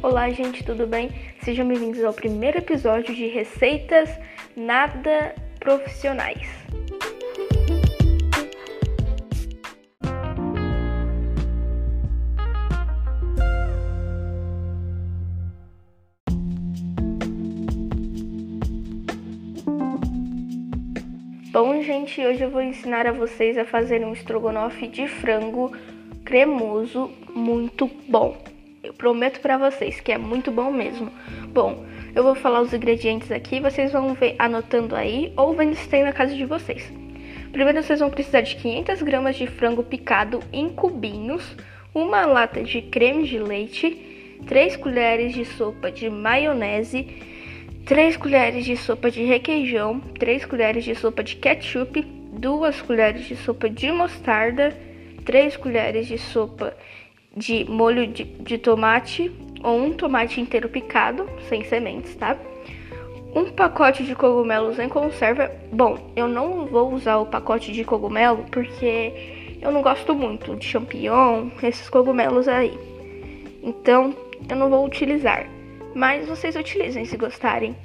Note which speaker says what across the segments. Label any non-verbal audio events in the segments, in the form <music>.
Speaker 1: Olá, gente, tudo bem? Sejam bem-vindos ao primeiro episódio de Receitas Nada Profissionais. Bom, gente, hoje eu vou ensinar a vocês a fazer um estrogonofe de frango cremoso muito bom. Eu prometo para vocês que é muito bom mesmo. Bom, eu vou falar os ingredientes aqui, vocês vão ver anotando aí ou vendo se tem na casa de vocês. Primeiro vocês vão precisar de 500 gramas de frango picado em cubinhos, uma lata de creme de leite, 3 colheres de sopa de maionese, 3 colheres de sopa de requeijão, 3 colheres de sopa de ketchup, 2 colheres de sopa de mostarda, 3 colheres de sopa de molho de, de tomate ou um tomate inteiro picado, sem sementes, tá? Um pacote de cogumelos em conserva. Bom, eu não vou usar o pacote de cogumelo porque eu não gosto muito de champignon, esses cogumelos aí. Então, eu não vou utilizar. Mas vocês utilizem se gostarem.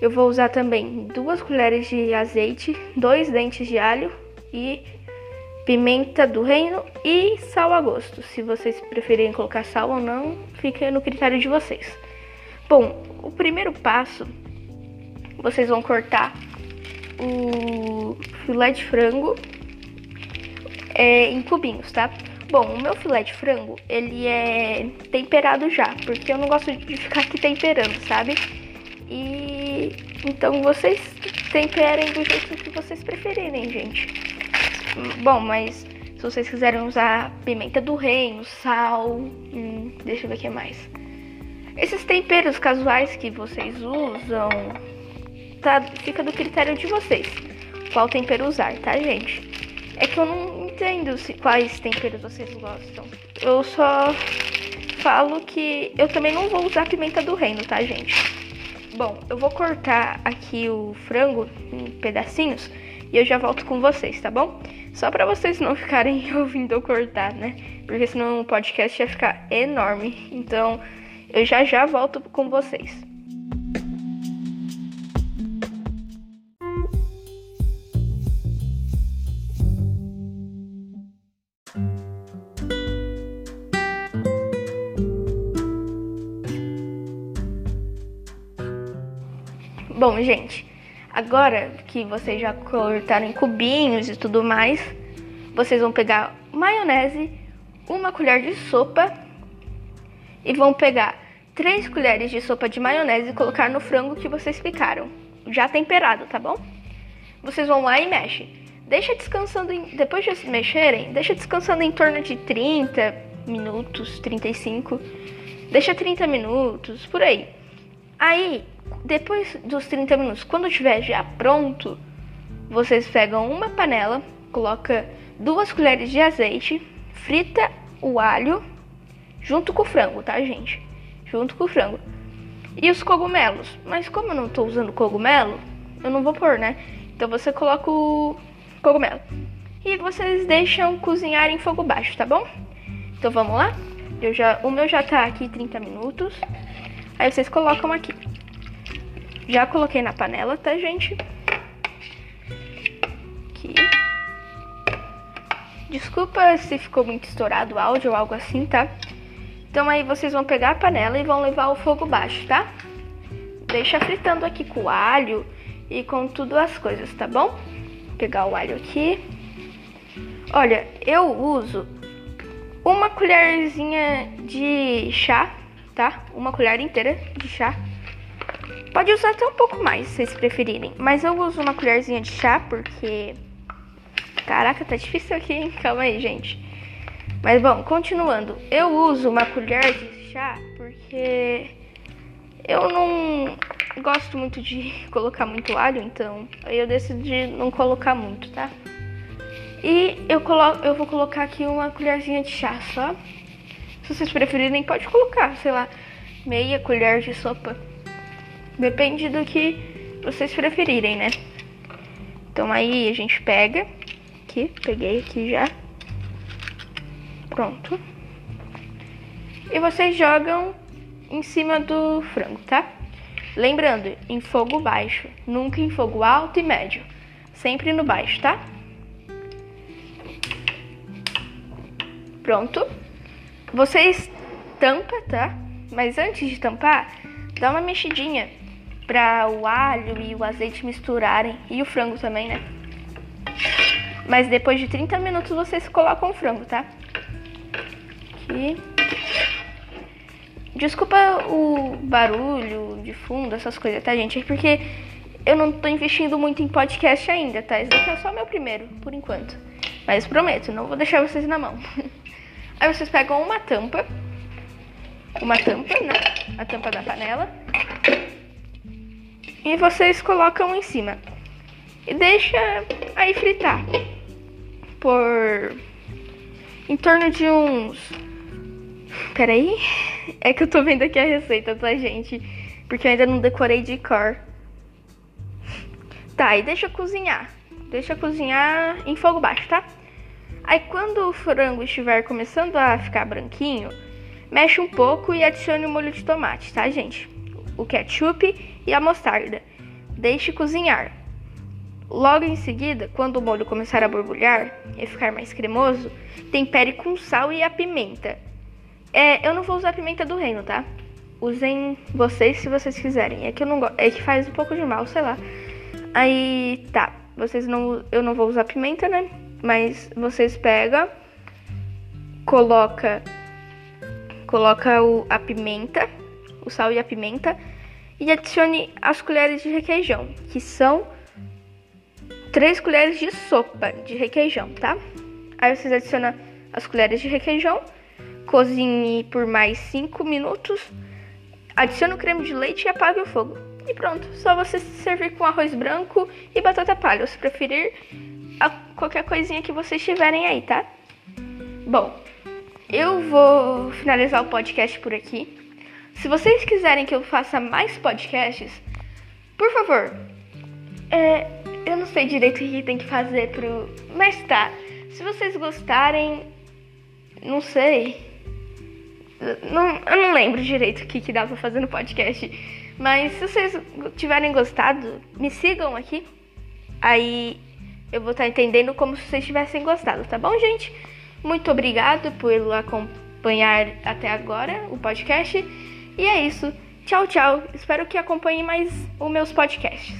Speaker 1: Eu vou usar também duas colheres de azeite, dois dentes de alho e pimenta do reino e sal a gosto. Se vocês preferirem colocar sal ou não, fica no critério de vocês. Bom, o primeiro passo, vocês vão cortar o filé de frango é, em cubinhos, tá? Bom, o meu filé de frango, ele é temperado já, porque eu não gosto de ficar aqui temperando, sabe? E então vocês temperem do jeito que vocês preferirem, gente. Bom, mas se vocês quiserem usar pimenta do reino, sal, hum, deixa eu ver o que mais. Esses temperos casuais que vocês usam, tá, fica do critério de vocês. Qual tempero usar, tá, gente? É que eu não entendo se, quais temperos vocês gostam. Eu só falo que eu também não vou usar pimenta do reino, tá, gente? Bom, eu vou cortar aqui o frango em pedacinhos e eu já volto com vocês, tá bom? Só para vocês não ficarem <laughs> ouvindo eu cortar, né? Porque senão o podcast ia ficar enorme. Então, eu já já volto com vocês. Bom, gente, Agora que vocês já cortaram em cubinhos e tudo mais, vocês vão pegar maionese, uma colher de sopa e vão pegar três colheres de sopa de maionese e colocar no frango que vocês picaram, já temperado, tá bom? Vocês vão lá e mexem. Deixa descansando, em, depois de mexerem, deixa descansando em torno de 30 minutos, 35. Deixa 30 minutos, por aí. Aí, depois dos 30 minutos, quando estiver já pronto, vocês pegam uma panela, coloca duas colheres de azeite, frita o alho junto com o frango, tá, gente? Junto com o frango. E os cogumelos. Mas como eu não tô usando cogumelo, eu não vou pôr, né? Então você coloca o cogumelo. E vocês deixam cozinhar em fogo baixo, tá bom? Então vamos lá? Eu já, o meu já tá aqui 30 minutos. Aí vocês colocam aqui. Já coloquei na panela, tá, gente? Aqui. Desculpa se ficou muito estourado o áudio ou algo assim, tá? Então aí vocês vão pegar a panela e vão levar ao fogo baixo, tá? Deixa fritando aqui com o alho e com tudo as coisas, tá bom? Vou pegar o alho aqui. Olha, eu uso uma colherzinha de chá, tá? Uma colher inteira de chá Pode usar até um pouco mais, se vocês preferirem. Mas eu uso uma colherzinha de chá, porque... Caraca, tá difícil aqui, hein? Calma aí, gente. Mas, bom, continuando. Eu uso uma colher de chá porque... Eu não gosto muito de <laughs> colocar muito alho, então... Eu decidi não colocar muito, tá? E eu, colo eu vou colocar aqui uma colherzinha de chá só. Vocês preferirem, pode colocar, sei lá, meia colher de sopa. Depende do que vocês preferirem, né? Então aí a gente pega aqui, peguei aqui já. Pronto. E vocês jogam em cima do frango, tá? Lembrando, em fogo baixo, nunca em fogo alto e médio. Sempre no baixo, tá? Pronto. Vocês tampa, tá? Mas antes de tampar, dá uma mexidinha para o alho e o azeite misturarem e o frango também, né? Mas depois de 30 minutos vocês colocam o frango, tá? Aqui. Desculpa o barulho de fundo, essas coisas, tá, gente? É porque eu não tô investindo muito em podcast ainda, tá? Esse daqui é só meu primeiro, por enquanto. Mas prometo, não vou deixar vocês na mão. <laughs> Aí vocês pegam uma tampa, uma tampa, né? A tampa da panela. E vocês colocam em cima. E deixa aí fritar. Por em torno de uns Peraí. É que eu tô vendo aqui a receita, tá, gente? Porque eu ainda não decorei de cor. Tá, e deixa cozinhar. Deixa cozinhar em fogo baixo, tá? Aí quando o frango estiver começando a ficar branquinho, mexe um pouco e adicione o molho de tomate, tá, gente? O ketchup e a mostarda. Deixe cozinhar. Logo em seguida, quando o molho começar a borbulhar e ficar mais cremoso, tempere com sal e a pimenta. É, eu não vou usar pimenta do reino, tá? Usem vocês se vocês quiserem. É que eu não. É que faz um pouco de mal, sei lá. Aí, tá. Vocês não. Eu não vou usar pimenta, né? Mas vocês pegam, coloca. Coloca o, a pimenta, o sal e a pimenta. E adicione as colheres de requeijão, que são três colheres de sopa de requeijão, tá? Aí vocês adicionam as colheres de requeijão Cozinhe por mais 5 minutos. Adicione o creme de leite e apague o fogo. E pronto, só você servir com arroz branco e batata palha, se preferir qualquer coisinha que vocês tiverem aí, tá? Bom, eu vou finalizar o podcast por aqui. Se vocês quiserem que eu faça mais podcasts, por favor, é, eu não sei direito o que tem que fazer pro. Mas tá, se vocês gostarem, não sei. Não, eu não lembro direito o que, que dá pra fazer no podcast. Mas se vocês tiverem gostado, me sigam aqui. Aí eu vou estar entendendo como se vocês tivessem gostado, tá bom, gente? Muito obrigado por acompanhar até agora o podcast. E é isso. Tchau, tchau. Espero que acompanhem mais os meus podcasts.